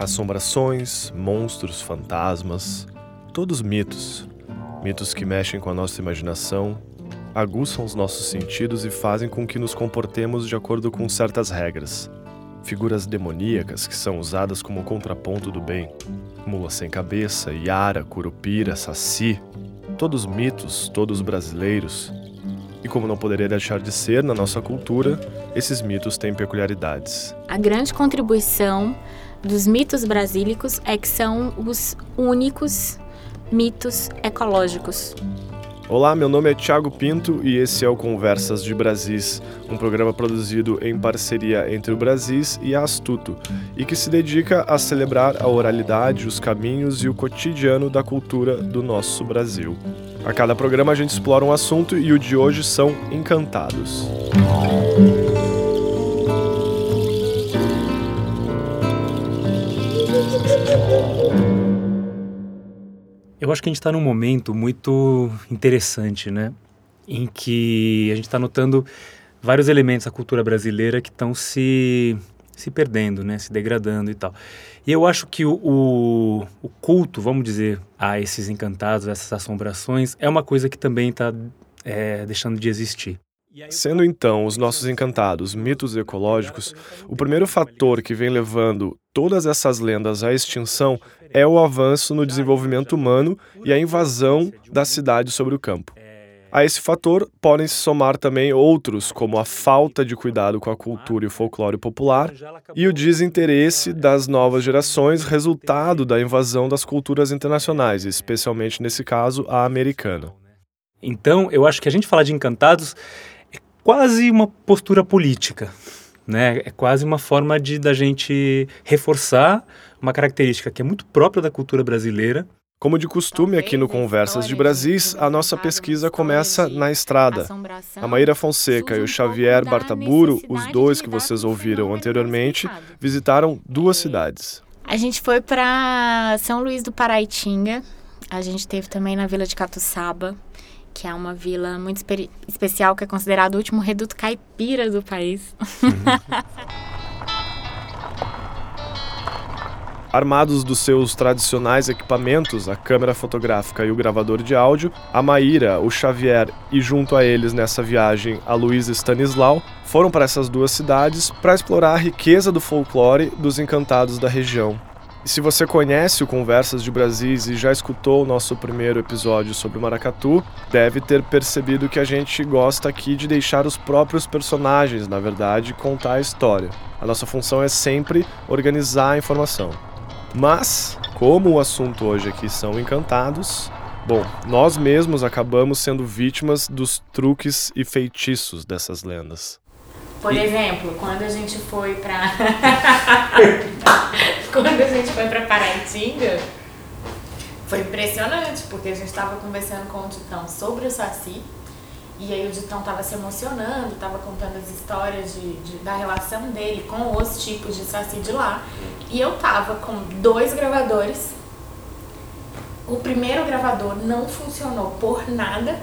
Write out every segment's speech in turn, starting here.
Assombrações, monstros, fantasmas, todos mitos. Mitos que mexem com a nossa imaginação, aguçam os nossos sentidos e fazem com que nos comportemos de acordo com certas regras. Figuras demoníacas que são usadas como contraponto do bem. Mula sem cabeça, Yara, Curupira, Saci. Todos mitos, todos brasileiros. E como não poderia deixar de ser na nossa cultura, esses mitos têm peculiaridades. A grande contribuição dos mitos brasílicos é que são os únicos mitos ecológicos. Olá, meu nome é Thiago Pinto e esse é o Conversas de Brasis, um programa produzido em parceria entre o Brasis e a Astuto, e que se dedica a celebrar a oralidade, os caminhos e o cotidiano da cultura do nosso Brasil. A cada programa a gente explora um assunto e o de hoje são Encantados. Eu acho que a gente está num momento muito interessante, né? Em que a gente está notando vários elementos da cultura brasileira que estão se, se perdendo, né? Se degradando e tal. E eu acho que o, o, o culto, vamos dizer, a esses encantados, essas assombrações, é uma coisa que também está é, deixando de existir. Sendo então os nossos encantados mitos ecológicos, o primeiro fator que vem levando todas essas lendas à extinção é o avanço no desenvolvimento humano e a invasão da cidade sobre o campo. A esse fator podem se somar também outros, como a falta de cuidado com a cultura e o folclore popular e o desinteresse das novas gerações, resultado da invasão das culturas internacionais, especialmente nesse caso a americana. Então, eu acho que a gente falar de encantados quase uma postura política, né? É quase uma forma de da gente reforçar uma característica que é muito própria da cultura brasileira. Como de costume aqui no Conversas de Brasis, a nossa pesquisa começa na estrada. A Maíra Fonseca e o Xavier Bartaburo, os dois que vocês ouviram anteriormente, visitaram duas cidades. A gente foi para São Luís do Paraitinga, a gente teve também na Vila de Catuçaba, que é uma vila muito especial, que é considerado o último reduto caipira do país. Armados dos seus tradicionais equipamentos, a câmera fotográfica e o gravador de áudio, a Maíra, o Xavier e junto a eles nessa viagem a Luísa Stanislau foram para essas duas cidades para explorar a riqueza do folclore dos encantados da região. Se você conhece o Conversas de Brasis e já escutou o nosso primeiro episódio sobre o maracatu, deve ter percebido que a gente gosta aqui de deixar os próprios personagens, na verdade, contar a história. A nossa função é sempre organizar a informação. Mas, como o assunto hoje aqui são encantados, bom, nós mesmos acabamos sendo vítimas dos truques e feitiços dessas lendas. Por exemplo, quando a gente foi pra. quando a gente foi pra Paraitinga, foi impressionante, porque a gente tava conversando com o Ditão sobre o Saci. E aí o Ditão tava se emocionando, tava contando as histórias de, de, da relação dele com os tipos de Saci de lá. E eu tava com dois gravadores. O primeiro gravador não funcionou por nada.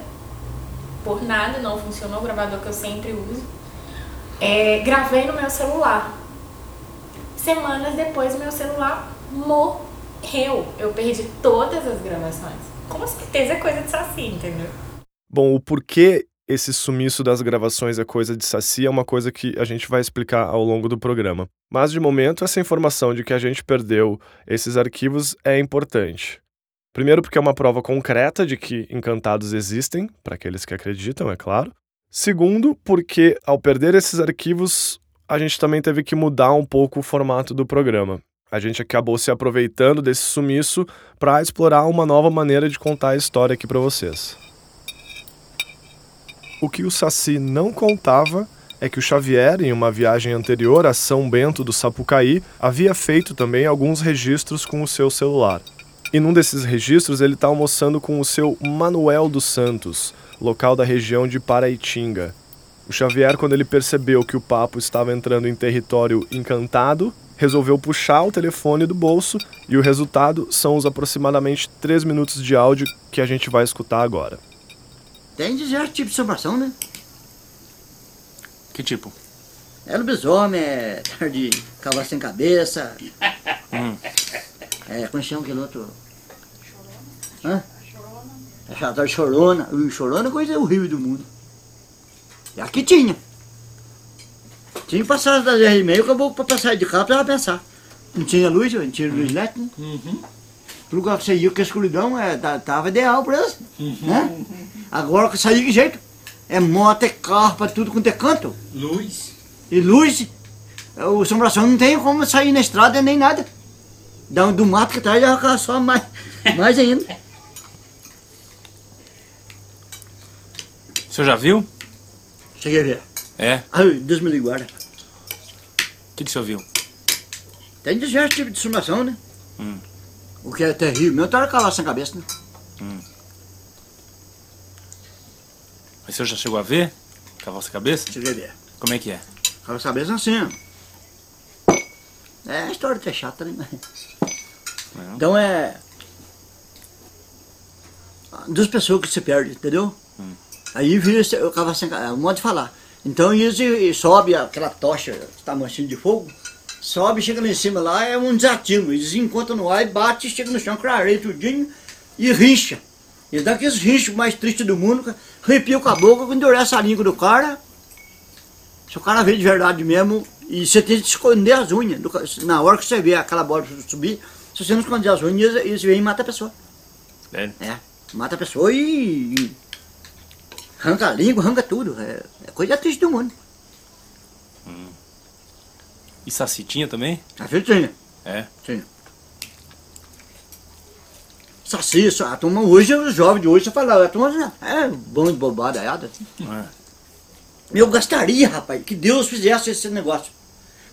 Por nada não funcionou, o gravador que eu sempre uso. É, gravei no meu celular. Semanas depois, meu celular morreu. Eu perdi todas as gravações. Com certeza é coisa de Saci, entendeu? Bom, o porquê esse sumiço das gravações é coisa de Saci é uma coisa que a gente vai explicar ao longo do programa. Mas de momento, essa informação de que a gente perdeu esses arquivos é importante. Primeiro, porque é uma prova concreta de que encantados existem, para aqueles que acreditam, é claro. Segundo, porque ao perder esses arquivos, a gente também teve que mudar um pouco o formato do programa. A gente acabou se aproveitando desse sumiço para explorar uma nova maneira de contar a história aqui para vocês. O que o Saci não contava é que o Xavier, em uma viagem anterior a São Bento do Sapucaí, havia feito também alguns registros com o seu celular. E num desses registros ele está almoçando com o seu Manuel dos Santos, local da região de Paraitinga. O Xavier, quando ele percebeu que o papo estava entrando em território encantado, resolveu puxar o telefone do bolso e o resultado são os aproximadamente 3 minutos de áudio que a gente vai escutar agora. Tem diversos tipos de assombração, né? Que tipo? É lobisomem, é de cavalo sem cabeça. Hum. É, como chama aquele outro? Hã? É Chorona. Chorona. O Chorona é coisa horrível do mundo. E aqui tinha. Tinha passagem das 10 e meia, acabou pra passar de carro pra pensar. Não tinha luz, não tinha luz elétrica. Né? Uhum. O lugar que você ia com a escuridão é, tava ideal pra eles. Uhum. Né? Agora que sair de jeito. É moto, é carro, pra tudo quanto é canto. Luz. E luz. O assombração não tem como sair na estrada nem nada. Da, do mato que tá, já só mais, mais ainda. Senhor já viu? Cheguei a ver. É? Ai, Deus me guarda. O que, que o senhor viu? Tem diversos tipos de assombração, né? Hum. O que é terrível meu tá calado sem cabeça, né? Hum. Mas o senhor já chegou a ver? A vossa cabeça? Cheguei a ver. Como é que é? A vossa cabeça assim, ó. É a história que é chata, né? Não. Então é. Duas pessoas que se perdem, entendeu? Hum. Aí vira o cavalo sem um modo de falar. Então eles sobe aquela tocha, tamanho de fogo, sobe, chega lá em cima lá, é um desatino. Eles encontram no ar e bate, chega no chão, clareia tudinho e rincha. E dá aqueles rinchos mais tristes do mundo, arrepia com a boca, endurece a língua do cara. Se o cara vê de verdade mesmo, e você tem que esconder as unhas. Na hora que você vê aquela bola subir, se você não esconder as unhas, eles vêm e matam a pessoa. É? É, mata a pessoa e, arranca a língua, arranca tudo. É, é coisa triste do mundo. Hum. E Saci tinha também? Saci tinha. É? Tinha. Saci, a turma hoje, os jovens de hoje, você fala, a turma é bom de bobada, é, é. Eu gostaria, rapaz, que Deus fizesse esse negócio.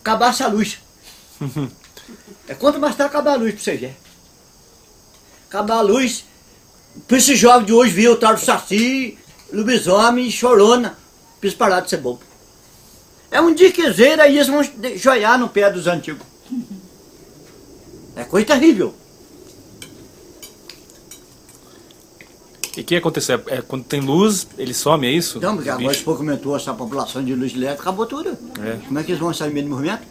Acabasse a luz. é quanto mais tarde acabar a luz pra você ver. Acabar a luz, pra esse jovem de hoje ver o tal do Saci, lobisomem, chorona, parar de ser bobo. É um diquezeiro, aí eles vão joiar no pé dos antigos. É coisa terrível. E o que aconteceu? É, quando tem luz, ele some, é isso? Não, porque agora for comentou essa população de luz elétrica, acabou tudo. É. Como é que eles vão sair meio de movimento?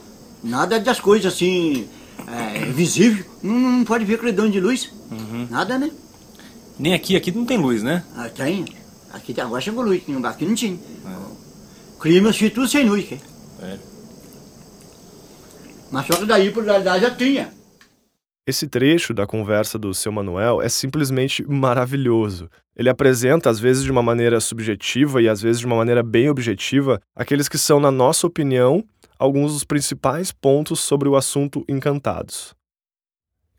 Nada das coisas assim, é, visível. Não, não pode ver credão de luz. Uhum. Nada, né? Nem aqui, aqui não tem luz, né? Ah, tem. Aqui agora chegou luz, aqui não tinha. Clima tudo sem luz. É. Mas só que daí, por realidade, já tinha. Esse trecho da conversa do seu Manuel é simplesmente maravilhoso. Ele apresenta, às vezes de uma maneira subjetiva e às vezes de uma maneira bem objetiva, aqueles que são, na nossa opinião, alguns dos principais pontos sobre o assunto Encantados.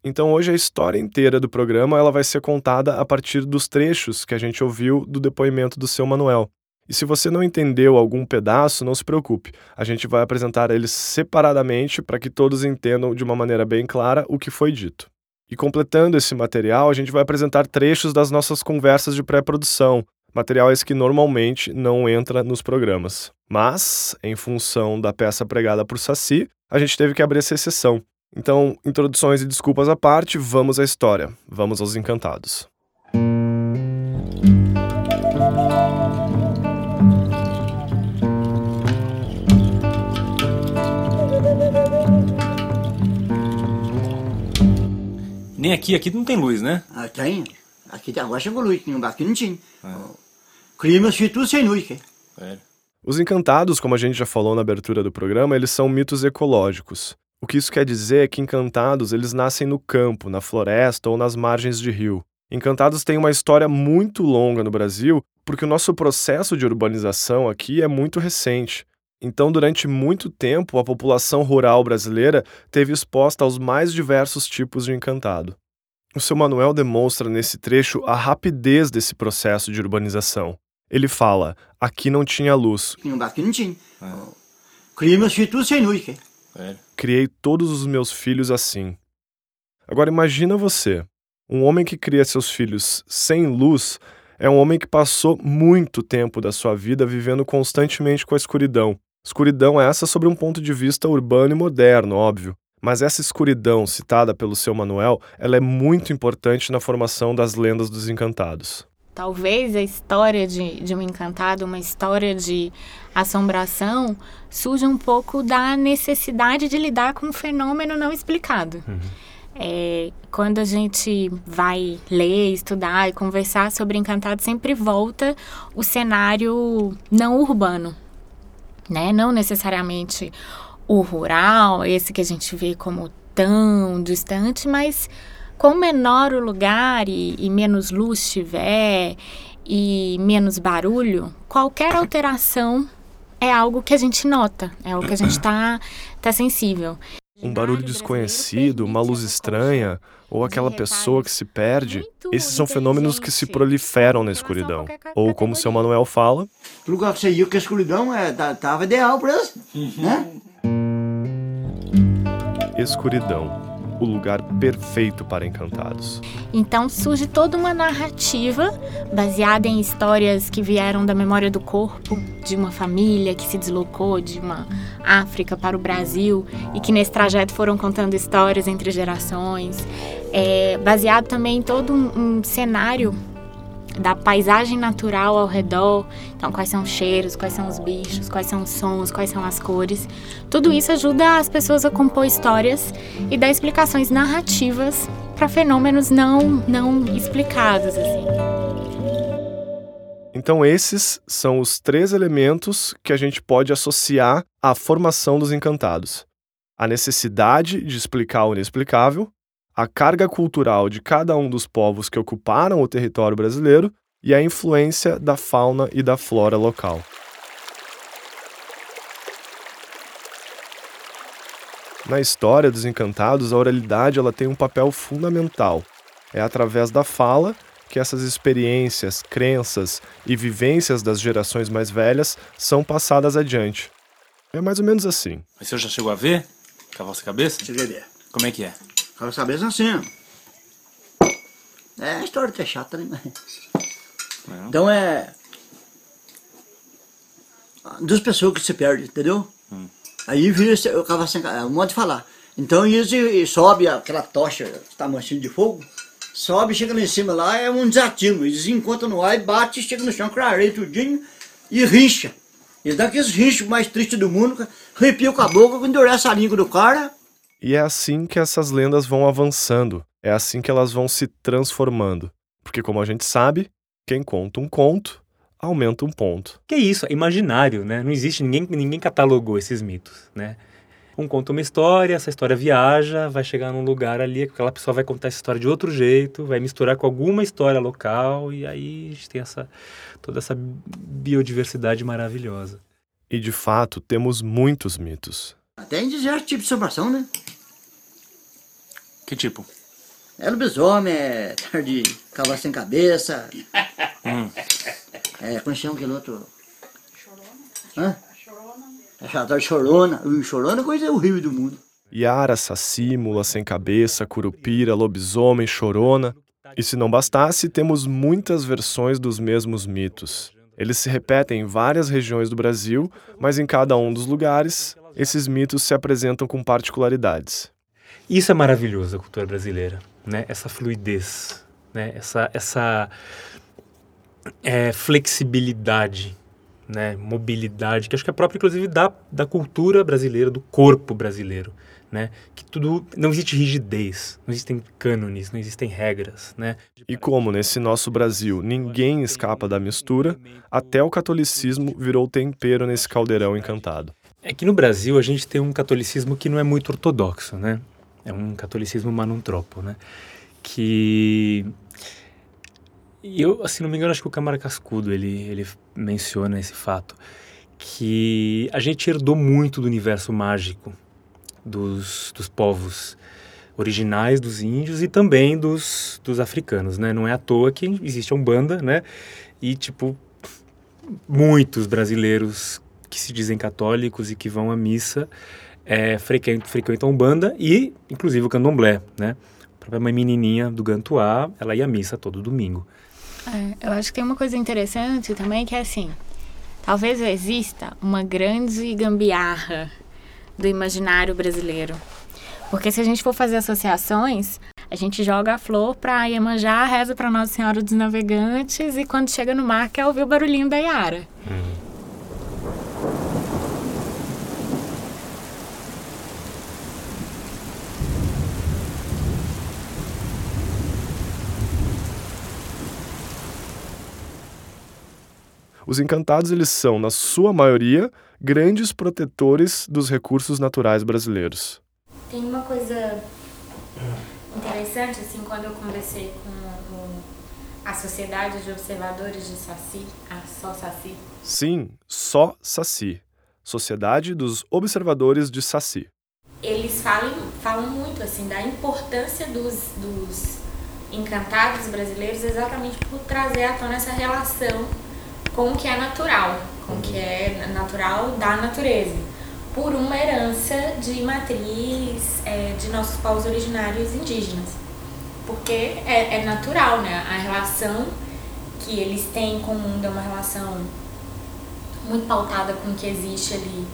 Então hoje a história inteira do programa ela vai ser contada a partir dos trechos que a gente ouviu do depoimento do seu Manuel. E se você não entendeu algum pedaço, não se preocupe. A gente vai apresentar eles separadamente para que todos entendam de uma maneira bem clara o que foi dito. E completando esse material, a gente vai apresentar trechos das nossas conversas de pré-produção, material esse que normalmente não entra nos programas. Mas, em função da peça pregada por Saci, a gente teve que abrir essa exceção. Então, introduções e desculpas à parte, vamos à história. Vamos aos encantados. Nem aqui, aqui não tem luz, né? Ah, tem. Aqui agora chegou luz, aqui não tinha. É. Clima tudo sem luz. É. Os encantados, como a gente já falou na abertura do programa, eles são mitos ecológicos. O que isso quer dizer é que encantados eles nascem no campo, na floresta ou nas margens de rio. Encantados tem uma história muito longa no Brasil, porque o nosso processo de urbanização aqui é muito recente. Então, durante muito tempo, a população rural brasileira teve exposta aos mais diversos tipos de encantado. O seu Manuel demonstra nesse trecho a rapidez desse processo de urbanização. Ele fala: aqui não tinha luz. Aqui não tinha. É. Criei. É. Todos os meus filhos assim. Agora imagina você. Um homem que cria seus filhos sem luz é um homem que passou muito tempo da sua vida vivendo constantemente com a escuridão, Escuridão essa sobre um ponto de vista urbano e moderno, óbvio. Mas essa escuridão citada pelo seu Manuel, ela é muito importante na formação das lendas dos encantados. Talvez a história de, de um encantado, uma história de assombração, surja um pouco da necessidade de lidar com um fenômeno não explicado. Uhum. É, quando a gente vai ler, estudar e conversar sobre encantado, sempre volta o cenário não urbano, né? Não necessariamente o rural, esse que a gente vê como tão distante, mas com menor o lugar e, e menos luz tiver e menos barulho, qualquer alteração é algo que a gente nota, é algo que a gente está tá sensível. Um barulho desconhecido, uma luz estranha, ou aquela pessoa que se perde, esses são fenômenos que se proliferam na escuridão. Ou como o seu Manuel fala... O lugar que você ia, que a escuridão é, tava ideal para eles, né? Escuridão o lugar perfeito para encantados. Então surge toda uma narrativa baseada em histórias que vieram da memória do corpo de uma família que se deslocou de uma África para o Brasil e que nesse trajeto foram contando histórias entre gerações. É, baseado também em todo um, um cenário da paisagem natural ao redor. Então, quais são os cheiros, quais são os bichos, quais são os sons, quais são as cores. Tudo isso ajuda as pessoas a compor histórias e dar explicações narrativas para fenômenos não, não explicados. Assim. Então, esses são os três elementos que a gente pode associar à formação dos encantados: a necessidade de explicar o inexplicável, a carga cultural de cada um dos povos que ocuparam o território brasileiro e a influência da fauna e da flora local. Na história dos encantados, a oralidade ela tem um papel fundamental. É através da fala que essas experiências, crenças e vivências das gerações mais velhas são passadas adiante. É mais ou menos assim. Mas você já chegou a ver? Cavalo cabeça? Cheguei a ver. Como é que é? Cabeça cabeça assim, ó. É a história até chata, né? É. Então é. Duas pessoas que se perdem, entendeu? Hum. Aí vira o cavalo sem é um modo de falar. Então e sobe aquela tocha, tá manchando de fogo, sobe, chega lá em cima lá, é um desatino. Eles encontram no ar e bate, chega no chão, clareia tudinho e rincha. Eles dão aqueles rinchos mais tristes do mundo, arrepia o caboclo, endurece a língua do cara, e é assim que essas lendas vão avançando, é assim que elas vão se transformando. Porque, como a gente sabe, quem conta um conto aumenta um ponto. Que isso, é imaginário, né? Não existe, ninguém, ninguém catalogou esses mitos, né? Um conta uma história, essa história viaja, vai chegar num lugar ali, aquela pessoa vai contar essa história de outro jeito, vai misturar com alguma história local, e aí a gente tem essa, toda essa biodiversidade maravilhosa. E de fato, temos muitos mitos. Até em diversos tipos de assombração, né? Que tipo? É lobisomem, é de cavalo sem cabeça. hum. É, como chama aquele outro? Chorona. Hã? Chorona. É chamado de chorona. O chorona é coisa horrível do mundo. Yara, saci, mula sem cabeça, curupira, lobisomem, chorona. E se não bastasse, temos muitas versões dos mesmos mitos. Eles se repetem em várias regiões do Brasil, mas em cada um dos lugares, esses mitos se apresentam com particularidades. Isso é maravilhoso a cultura brasileira, né? Essa fluidez, né? Essa, essa é, flexibilidade, né? Mobilidade, que acho que é própria, inclusive, da, da cultura brasileira, do corpo brasileiro, né? Que tudo... Não existe rigidez, não existem cânones, não existem regras, né? E como nesse nosso Brasil ninguém escapa da mistura, até o catolicismo virou tempero nesse caldeirão encantado. É que no Brasil a gente tem um catolicismo que não é muito ortodoxo, né? É um catolicismo manuntropo, né? Que eu, assim, não me engano, acho que o Câmara Cascudo ele, ele menciona esse fato que a gente herdou muito do universo mágico dos, dos povos originais dos índios e também dos, dos africanos, né? Não é à toa que existe a Umbanda, né? E, tipo, muitos brasileiros que se dizem católicos e que vão à missa é, frequentam, frequentam Umbanda e, inclusive, o Candomblé, né? A própria mãe menininha do Gantuá, ela ia à missa todo domingo. É, eu acho que tem uma coisa interessante também que é assim, talvez exista uma grande gambiarra do imaginário brasileiro. Porque se a gente for fazer associações, A gente joga a flor para Iemanjá, reza para Nossa Senhora dos Navegantes e quando chega no mar quer ouvir o barulhinho da Yara. Uhum. Os encantados eles são, na sua maioria, grandes protetores dos recursos naturais brasileiros. Tem uma coisa interessante, assim, quando eu conversei com a Sociedade de Observadores de Saci, a Só Saci. Sim, Só Saci. Sociedade dos Observadores de Saci. Eles falam, falam muito, assim, da importância dos, dos encantados brasileiros exatamente por trazer à tona essa relação com o que é natural, com o que é natural da natureza, por uma herança de matriz é, de nossos povos originários indígenas. Porque é, é natural, né? A relação que eles têm com o mundo é uma relação muito pautada com o que existe ali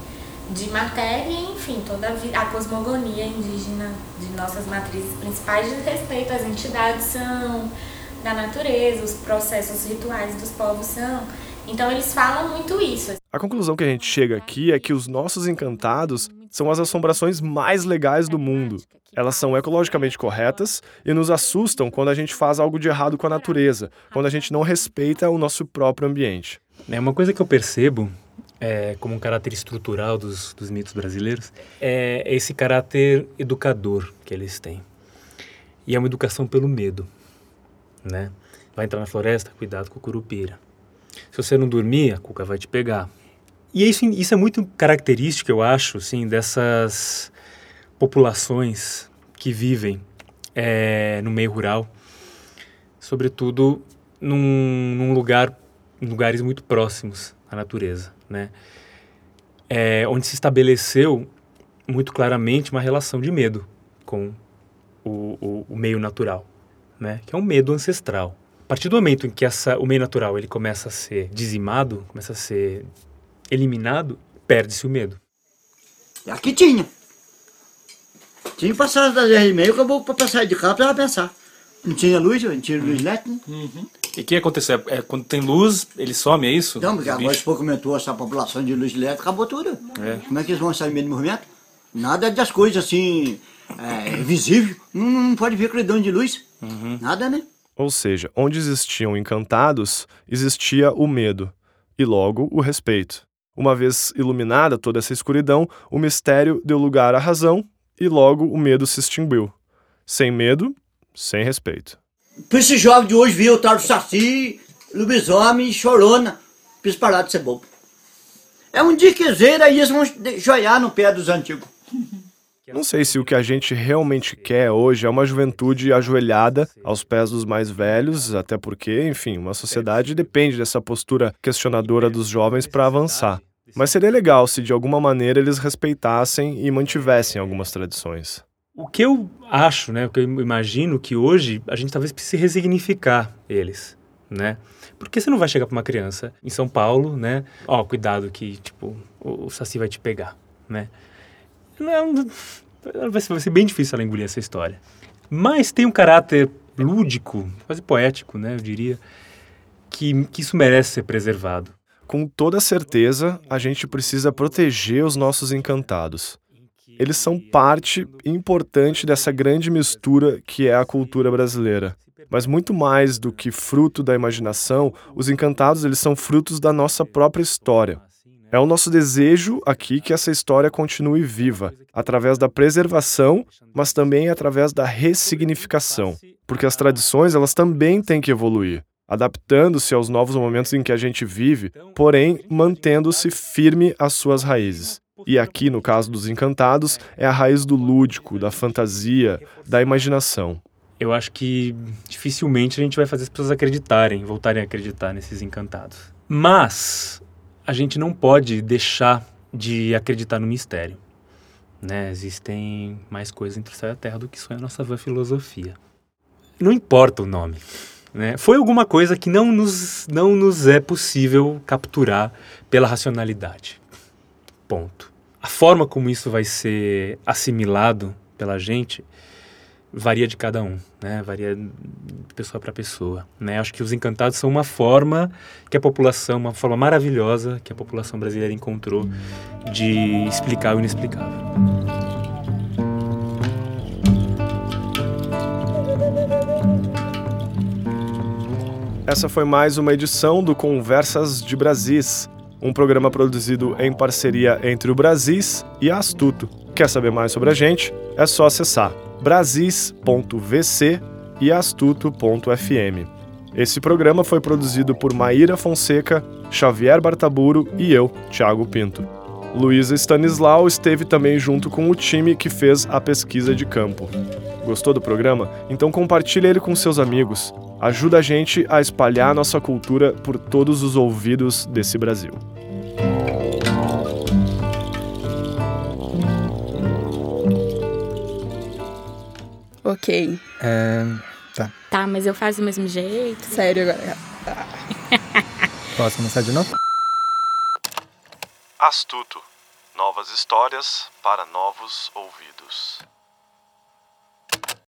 de matéria enfim, toda a, a cosmogonia indígena de nossas matrizes principais diz respeito às entidades são da natureza, os processos rituais dos povos são. Então eles falam muito isso. A conclusão que a gente chega aqui é que os nossos encantados são as assombrações mais legais do mundo. Elas são ecologicamente corretas e nos assustam quando a gente faz algo de errado com a natureza, quando a gente não respeita o nosso próprio ambiente. É uma coisa que eu percebo é, como um caráter estrutural dos, dos mitos brasileiros é esse caráter educador que eles têm. E é uma educação pelo medo, né? Vai entrar na floresta, cuidado com o curupira. Se você não dormir, a cuca vai te pegar. E isso, isso é muito característico, eu acho, assim, dessas populações que vivem é, no meio rural, sobretudo num, num lugar, em lugares muito próximos à natureza, né? É, onde se estabeleceu muito claramente uma relação de medo com o, o, o meio natural, né? Que é um medo ancestral partir do momento em que essa, o meio natural ele começa a ser dizimado, começa a ser eliminado, perde-se o medo. Aqui tinha. Tinha passagem das 10 e meia, acabou para passar de carro para pensar. Não tinha luz, não tinha luz elétrica. Né? Uhum. E o que aconteceu? É, quando tem luz, ele some, é isso? Não, porque agora se for comentou essa população de luz elétrica, acabou tudo. É. Como é que eles vão sair meio de movimento? Nada das coisas assim, é, visível. Não, não pode ver credão de luz. Uhum. Nada, né? Ou seja, onde existiam encantados, existia o medo e logo o respeito. Uma vez iluminada toda essa escuridão, o mistério deu lugar à razão e logo o medo se extinguiu. Sem medo, sem respeito. Por esse jovem de hoje viu o tal do Saci, lobisomem, chorona, pra parar de ser bobo. É um diquezeiro, aí eles vão joiar no pé dos antigos. Não sei se o que a gente realmente quer hoje é uma juventude ajoelhada aos pés dos mais velhos, até porque, enfim, uma sociedade depende dessa postura questionadora dos jovens para avançar. Mas seria legal se de alguma maneira eles respeitassem e mantivessem algumas tradições. O que eu acho, né, o que eu imagino que hoje a gente talvez precise resignificar eles, né? Porque você não vai chegar para uma criança em São Paulo, né? Ó, oh, cuidado que, tipo, o, o Saci vai te pegar, né? Não, vai, ser, bem difícil ela engolir essa história. Mas tem um caráter lúdico, quase poético, né, eu diria, que, que isso merece ser preservado. Com toda certeza, a gente precisa proteger os nossos encantados. Eles são parte importante dessa grande mistura que é a cultura brasileira. Mas muito mais do que fruto da imaginação, os encantados eles são frutos da nossa própria história. É o nosso desejo aqui que essa história continue viva, através da preservação, mas também através da ressignificação, porque as tradições elas também têm que evoluir, adaptando-se aos novos momentos em que a gente vive, porém mantendo-se firme às suas raízes. E aqui, no caso dos encantados, é a raiz do lúdico, da fantasia, da imaginação. Eu acho que dificilmente a gente vai fazer as pessoas acreditarem, voltarem a acreditar nesses encantados. Mas a gente não pode deixar de acreditar no mistério. Né? Existem mais coisas entre o céu e a terra do que só a nossa vã filosofia. Não importa o nome. Né? Foi alguma coisa que não nos, não nos é possível capturar pela racionalidade. Ponto. A forma como isso vai ser assimilado pela gente varia de cada um, né? Varia de pessoa para pessoa, né? Acho que os encantados são uma forma que a população, uma forma maravilhosa que a população brasileira encontrou de explicar o inexplicável. Essa foi mais uma edição do Conversas de Brasis, um programa produzido em parceria entre o Brasis e a Astuto. Quer saber mais sobre a gente? É só acessar brasis.vc e astuto.fm. Esse programa foi produzido por Maíra Fonseca, Xavier Bartaburo e eu, Thiago Pinto. Luísa Stanislau esteve também junto com o time que fez a pesquisa de campo. Gostou do programa? Então compartilhe ele com seus amigos. Ajuda a gente a espalhar nossa cultura por todos os ouvidos desse Brasil. Ok. É, tá. Tá, mas eu faço do mesmo jeito. Sério agora. Posso começar de novo? Astuto. Novas histórias para novos ouvidos.